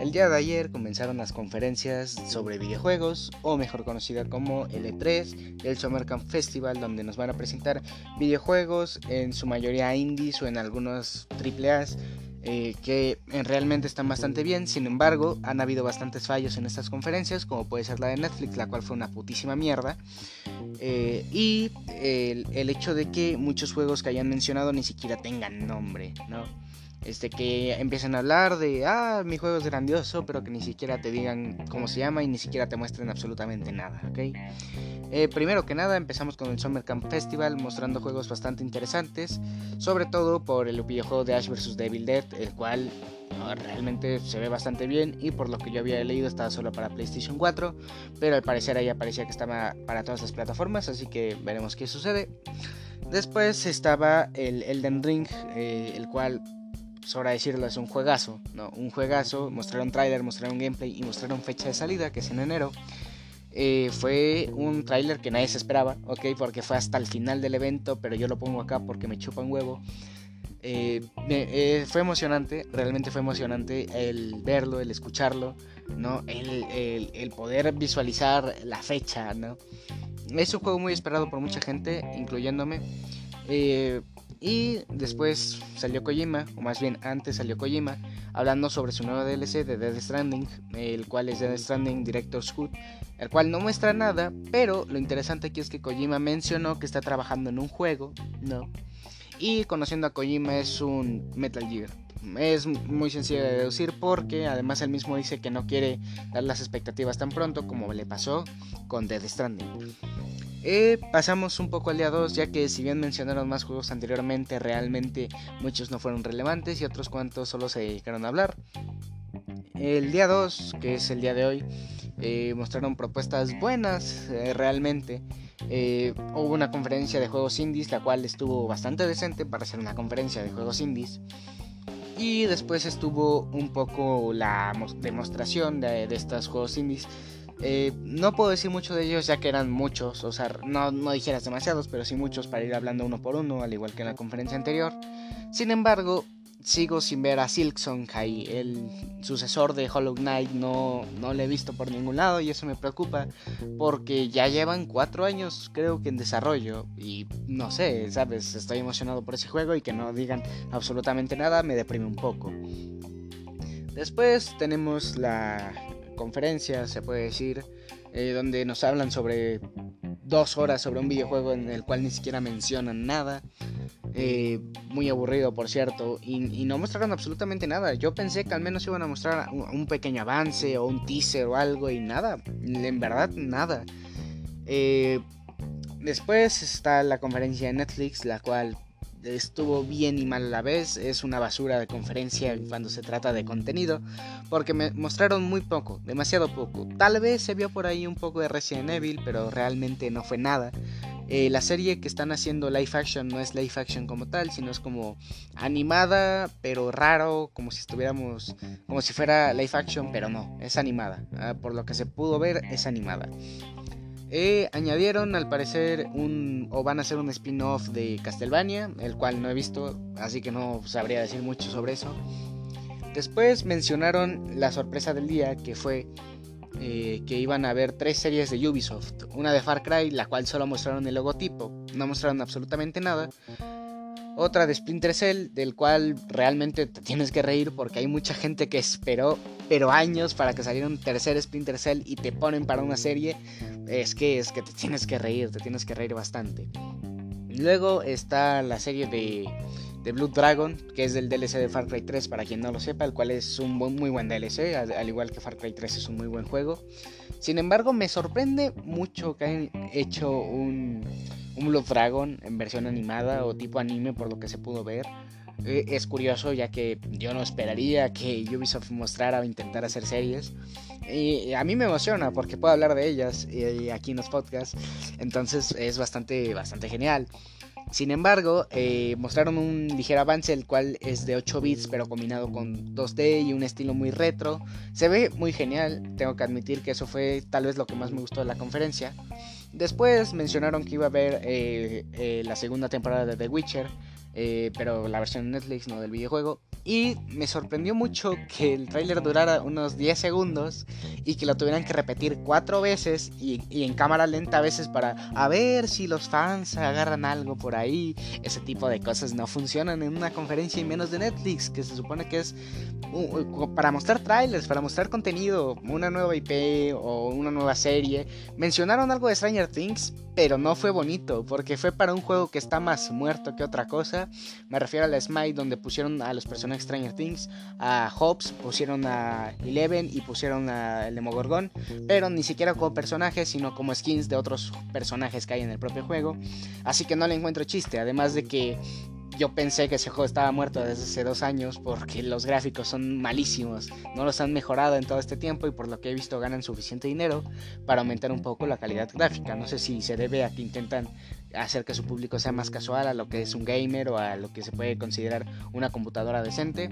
El día de ayer comenzaron las conferencias sobre videojuegos, o mejor conocida como L3, el Summer Camp Festival, donde nos van a presentar videojuegos, en su mayoría indies o en algunos AAAs, eh, que realmente están bastante bien. Sin embargo, han habido bastantes fallos en estas conferencias, como puede ser la de Netflix, la cual fue una putísima mierda. Eh, y el hecho de que muchos juegos que hayan mencionado ni siquiera tengan nombre, ¿no? Este, que empiecen a hablar de, ah, mi juego es grandioso, pero que ni siquiera te digan cómo se llama y ni siquiera te muestren absolutamente nada, ¿ok? Eh, primero que nada empezamos con el Summer Camp Festival mostrando juegos bastante interesantes, sobre todo por el videojuego de Ash vs. Devil Dead, el cual realmente se ve bastante bien y por lo que yo había leído estaba solo para PlayStation 4, pero al parecer ahí aparecía que estaba para todas las plataformas, así que veremos qué sucede. Después estaba el Elden Ring, eh, el cual sobra decirlo, es un juegazo, ¿no? Un juegazo, mostraron trailer, mostraron gameplay y mostraron fecha de salida, que es en enero. Eh, fue un trailer que nadie se esperaba, ¿ok? Porque fue hasta el final del evento, pero yo lo pongo acá porque me chupa un huevo. Eh, eh, fue emocionante, realmente fue emocionante el verlo, el escucharlo, ¿no? El, el, el, poder visualizar la fecha, ¿no? Es un juego muy esperado por mucha gente, incluyéndome. Y después salió Kojima, o más bien antes salió Kojima, hablando sobre su nuevo DLC de Dead Stranding, el cual es Dead Stranding Director's Cut, el cual no muestra nada, pero lo interesante aquí es que Kojima mencionó que está trabajando en un juego, ¿no? Y conociendo a Kojima es un Metal Gear. Es muy sencillo de deducir porque además él mismo dice que no quiere dar las expectativas tan pronto como le pasó con Dead Stranding. Eh, pasamos un poco al día 2, ya que si bien mencionaron más juegos anteriormente, realmente muchos no fueron relevantes y otros cuantos solo se dedicaron a hablar. El día 2, que es el día de hoy, eh, mostraron propuestas buenas eh, realmente. hubo una conferencia de juegos indies, la cual estuvo bastante decente para ser una conferencia de juegos indies. Y después estuvo un poco la demostración de, de estos juegos indies eh, no puedo decir mucho de ellos ya que eran muchos, o sea, no, no dijeras demasiados, pero sí muchos para ir hablando uno por uno, al igual que en la conferencia anterior. Sin embargo, sigo sin ver a Silksong ahí, el sucesor de Hollow Knight, no, no lo he visto por ningún lado y eso me preocupa porque ya llevan cuatro años creo que en desarrollo y no sé, sabes, estoy emocionado por ese juego y que no digan absolutamente nada me deprime un poco. Después tenemos la conferencia, se puede decir, eh, donde nos hablan sobre dos horas sobre un videojuego en el cual ni siquiera mencionan nada. Eh, muy aburrido, por cierto, y, no mostraron absolutamente nada. Yo pensé que al menos iban a mostrar un, pequeño avance o un teaser o algo, y nada, en verdad, nada. Eh, después está la conferencia de Netflix, la cual estuvo bien y mal a la vez. Es una basura de conferencia cuando se trata de contenido. Porque me mostraron muy poco, demasiado poco. Tal vez se vio por ahí un poco de Resident Evil, pero realmente no fue nada. Eh, la serie que están haciendo live action no es live action como tal, sino es como animada, pero raro, como si estuviéramos, como si fuera live action, pero no, es animada. Ah, por lo que se pudo ver, es animada. Eh, añadieron al parecer un o van a hacer un spin-off de Castlevania, el cual no he visto, así que no sabría decir mucho sobre eso. Después mencionaron la sorpresa del día, que fue eh, que iban a haber tres series de Ubisoft. Una de Far Cry, la cual solo mostraron el logotipo, no mostraron absolutamente nada. Otra de Splinter Cell, del cual realmente te tienes que reír porque hay mucha gente que esperó, pero años para que saliera un tercer Splinter Cell y te ponen para una serie es que es que te tienes que reír, te tienes que reír bastante. Luego está la serie de, de Blue Dragon, que es del DLC de Far Cry 3, para quien no lo sepa, el cual es un muy buen DLC, al, igual que Far Cry 3 es un muy buen juego. Sin embargo, me sorprende mucho que hayan hecho un, un Blue Dragon en versión animada o tipo anime por lo que se pudo ver. Eh, es curioso ya que yo no esperaría que Ubisoft mostrara o intentara hacer series. Y a mí me emociona porque puedo hablar de ellas aquí en los podcasts. Entonces es bastante, bastante genial. Sin embargo, eh, mostraron un ligero avance, el cual es de 8 bits, pero combinado con 2D y un estilo muy retro. Se ve muy genial, tengo que admitir que eso fue tal vez lo que más me gustó de la conferencia. Después mencionaron que iba a haber eh, la segunda temporada de The Witcher, eh, pero la versión de Netflix, no del videojuego. Y me sorprendió mucho que el tráiler durara unos 10 segundos y que lo tuvieran que repetir cuatro veces y, en cámara lenta a veces para a ver si los fans agarran algo por ahí. Ese tipo de cosas no funcionan en una conferencia y menos de Netflix, que se supone que es para mostrar trailers, para mostrar contenido, una nueva IP o una nueva serie. Mencionaron algo de Stranger Things, pero no fue bonito, porque fue para un juego que está más muerto que otra cosa. Me refiero a la Smite, donde pusieron a los personajes Stranger Things, a Hobbs, pusieron a Eleven y pusieron a el Demogorgon, pero ni siquiera como personajes, sino como skins de otros personajes que hay en el propio juego. Así que no le encuentro chiste, además de que yo pensé que ese juego estaba muerto desde hace dos años porque los gráficos son malísimos, no los han mejorado en todo este tiempo y por lo que he visto ganan suficiente dinero para aumentar un poco la calidad gráfica. No sé si se debe a que intentan hacer que su público sea más casual a lo que es un gamer o a lo que se puede considerar una computadora decente.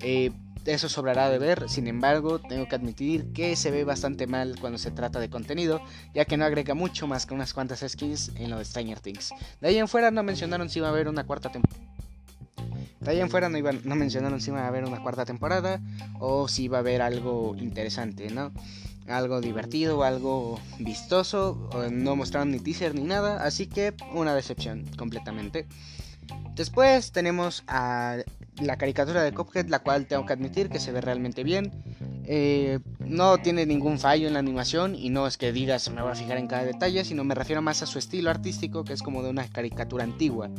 Eh, eso sobrará de ver, sin embargo, tengo que admitir que se ve bastante mal cuando se trata de contenido, ya que no agrega mucho más que unas cuantas skins en lo de Stranger Things. De ahí en fuera no mencionaron si iba a haber una cuarta temporada. De ahí en fuera no, iban, no mencionaron si iba a haber una cuarta temporada o si iba a haber algo interesante, ¿no? Algo divertido, algo vistoso, no mostraron ni teaser ni nada, así que una decepción completamente. Después tenemos a la caricatura de Cuphead, la cual tengo que admitir que se ve realmente bien. Eh, no tiene ningún fallo en la animación y no es que digas me voy a fijar en cada detalle, sino me refiero más a su estilo artístico que es como de una caricatura antigua.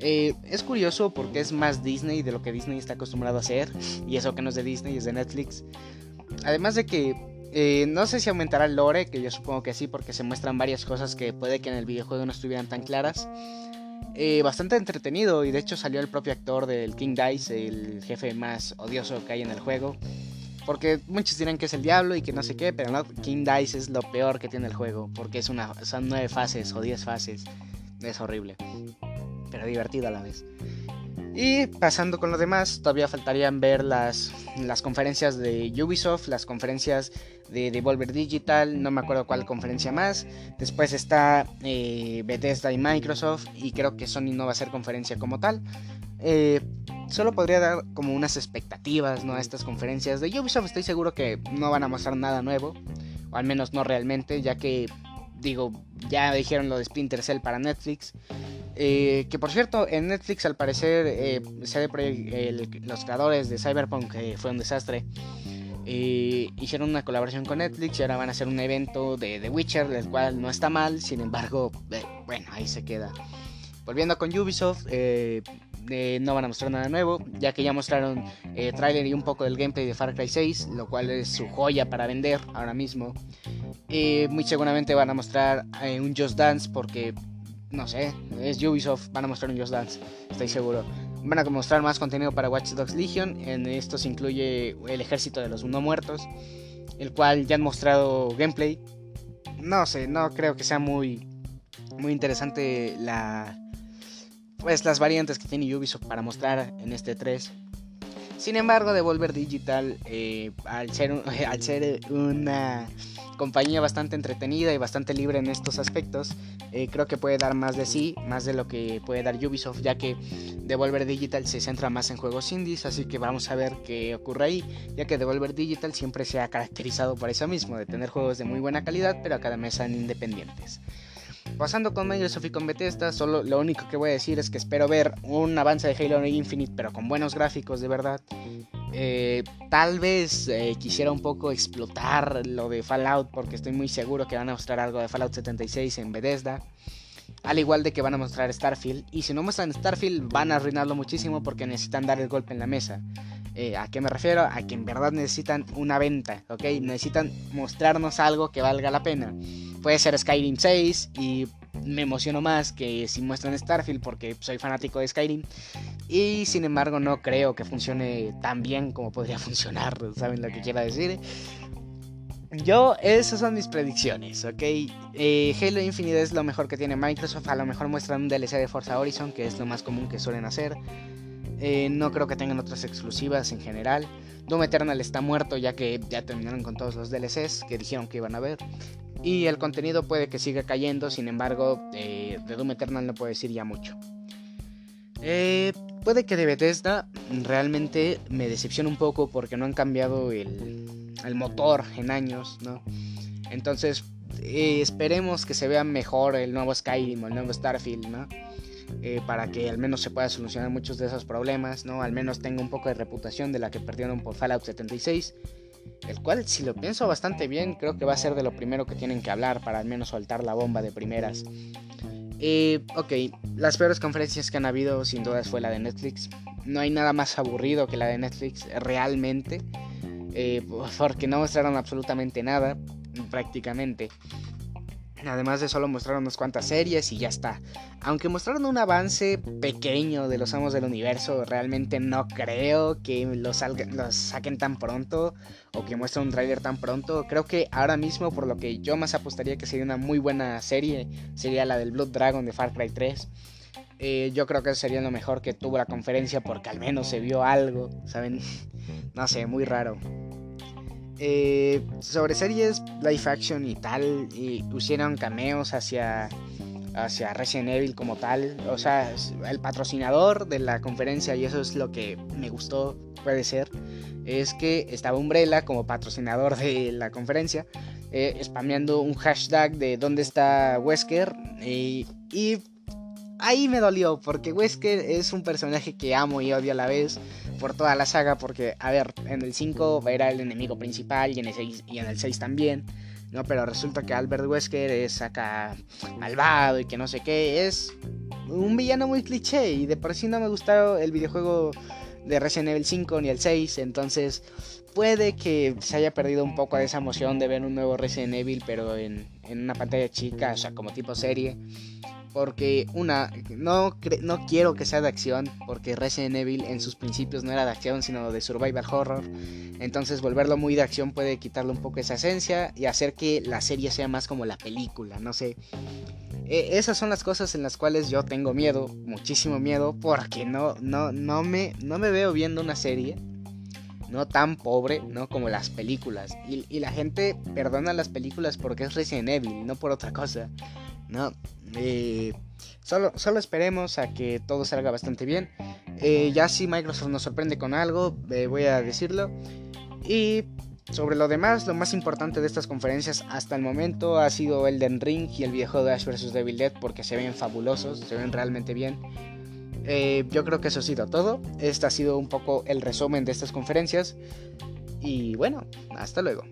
Eh, es curioso porque es más Disney de lo que Disney está acostumbrado a hacer y eso que no es de Disney es de Netflix. Además de que eh, no sé si aumentará el lore, que yo supongo que sí porque se muestran varias cosas que puede que en el videojuego no estuvieran tan claras. Eh, bastante entretenido y de hecho salió el propio actor del King Dice, el jefe más odioso que hay en el juego. Porque muchos dirán que es el diablo y que no sé qué, pero no, King Dice es lo peor que tiene el juego, porque es una, son nueve fases o diez fases. Es horrible, pero divertido a la vez. Y pasando con lo demás, todavía faltarían ver las, las conferencias de Ubisoft, las conferencias de Devolver Digital, no me acuerdo cuál conferencia más. Después está eh, Bethesda y Microsoft y creo que Sony no va a ser conferencia como tal. Eh, solo podría dar como unas expectativas ¿no? a estas conferencias. De Ubisoft estoy seguro que no van a mostrar nada nuevo, o al menos no realmente, ya que digo, ya dijeron lo de Splinter Cell para Netflix. Eh, que por cierto, en Netflix al parecer eh, los creadores de Cyberpunk, que fue un desastre, eh, hicieron una colaboración con Netflix y ahora van a hacer un evento de The Witcher, el cual no está mal, sin embargo, bueno, ahí se queda. Volviendo con Ubisoft, no van a mostrar nada nuevo, ya que ya mostraron trailer y un poco del gameplay de Far Cry 6, lo cual es su joya para vender ahora mismo. muy seguramente van a mostrar un Just Dance porque no sé, es Ubisoft, van a mostrar un Just Dance, estoy seguro. Van a mostrar más contenido para Watch Dogs Legion, en esto se incluye el ejército de los no muertos, el cual ya han mostrado gameplay. No sé, no creo que sea muy muy interesante la pues las variantes que tiene Ubisoft para mostrar en este 3. Sin embargo, Devolver Digital eh, al ser al ser una compañía bastante entretenida y bastante libre en estos aspectos. Eh, creo que puede dar más de sí, más de lo que puede dar Ubisoft, ya que Devolver Digital se centra más en juegos indies, así que vamos a ver qué ocurre ahí, ya que Devolver Digital siempre se ha caracterizado por eso mismo, de tener juegos de muy buena calidad, pero a cada mes sean independientes. Pasando con Microsoft y con Bethesda, solo lo único que voy a decir es que espero ver un avance de Halo Infinite, pero con buenos gráficos de verdad. Eh, tal vez eh, quisiera un poco explotar lo de Fallout, porque estoy muy seguro que van a mostrar algo de Fallout 76 en Bethesda. Al igual de que van a mostrar Starfield. Y si no muestran Starfield, van a arruinarlo muchísimo porque necesitan dar el golpe en la mesa. Eh, ¿A qué me refiero? A que en verdad necesitan una venta, ¿ok? Necesitan mostrarnos algo que valga la pena. Puede ser Skyrim 6 y me emociono más que si muestran Starfield porque soy fanático de Skyrim. Y sin embargo no creo que funcione tan bien como podría funcionar, ¿saben lo que quiero decir? Yo, esas son mis predicciones, ¿ok? Eh, Halo Infinite es lo mejor que tiene Microsoft. A lo mejor muestran un DLC de Forza Horizon, que es lo más común que suelen hacer. Eh, no creo que tengan otras exclusivas en general. Doom Eternal está muerto ya que ya terminaron con todos los DLCs que dijeron que iban a ver. Y el contenido puede que siga cayendo, sin embargo, eh, de Doom Eternal no puedo decir ya mucho. Eh, puede que de Bethesda realmente me decepcione un poco porque no han cambiado el, motor en años, ¿no? Entonces, eh, esperemos que se vea mejor el nuevo Skyrim o el nuevo Starfield, ¿no? Eh, para que al menos se pueda solucionar muchos de esos problemas, ¿no? Al menos tenga un poco de reputación de la que perdieron por Fallout 76, el cual, si lo pienso bastante bien, creo que va a ser de lo primero que tienen que hablar para al menos soltar la bomba de primeras. Eh, ok, las peores conferencias que han habido sin dudas fue la de Netflix. No hay nada más aburrido que la de Netflix realmente, eh, porque no mostraron absolutamente nada, prácticamente. Además de solo mostrar unas cuantas series y ya está. Aunque mostraron un avance pequeño de los amos del universo, realmente no creo que los, saquen tan pronto o que muestren un trailer tan pronto. Creo que ahora mismo, por lo que yo más apostaría que sería una muy buena serie, sería la del Blood Dragon de Far Cry 3. Eh, yo creo que sería lo mejor que tuvo la conferencia porque al menos se vio algo, ¿saben? no sé, muy raro. Eh, sobre series live action y tal, y pusieron cameos hacia, hacia Resident Evil como tal, o sea, el patrocinador de la conferencia, y eso es lo que me gustó, puede ser, es que estaba Umbrella como patrocinador de la conferencia, eh, spameando un hashtag de dónde está Wesker, y, y ahí me dolió, porque Wesker es un personaje que amo y odio a la vez por toda la saga, porque, a ver, en el 5 era el enemigo principal y en el 6, y en el 6 también, ¿no? Pero resulta que Albert Wesker es acá malvado y que no sé qué, es un villano muy cliché y de por sí no me gustó el videojuego de Resident Evil 5 ni el 6, entonces puede que se haya perdido un poco de esa emoción de ver un nuevo Resident Evil, pero en, en una pantalla chica, o sea, como tipo serie. Porque una, no, no quiero que sea de acción, porque Resident Evil en sus principios no era de acción, sino de survival horror. Entonces volverlo muy de acción puede quitarle un poco esa esencia y hacer que la serie sea más como la película, no sé. E, esas son las cosas en las cuales yo tengo miedo, muchísimo miedo, porque no, no, no, me, no me veo viendo una serie no tan pobre, ¿no? Como las películas. Y, y, la gente perdona las películas porque es Resident Evil, no por otra cosa, ¿no? Eh, solo, solo esperemos a que todo salga bastante bien. Eh, ya si Microsoft nos sorprende con algo, eh, voy a decirlo. Y sobre lo demás, lo más importante de estas conferencias hasta el momento ha sido Elden Ring y el viejo de Ash vs. Devil Dead porque se ven fabulosos, se ven realmente bien. yo creo que eso ha sido todo. Este ha sido un poco el resumen de estas conferencias. Y bueno, hasta luego.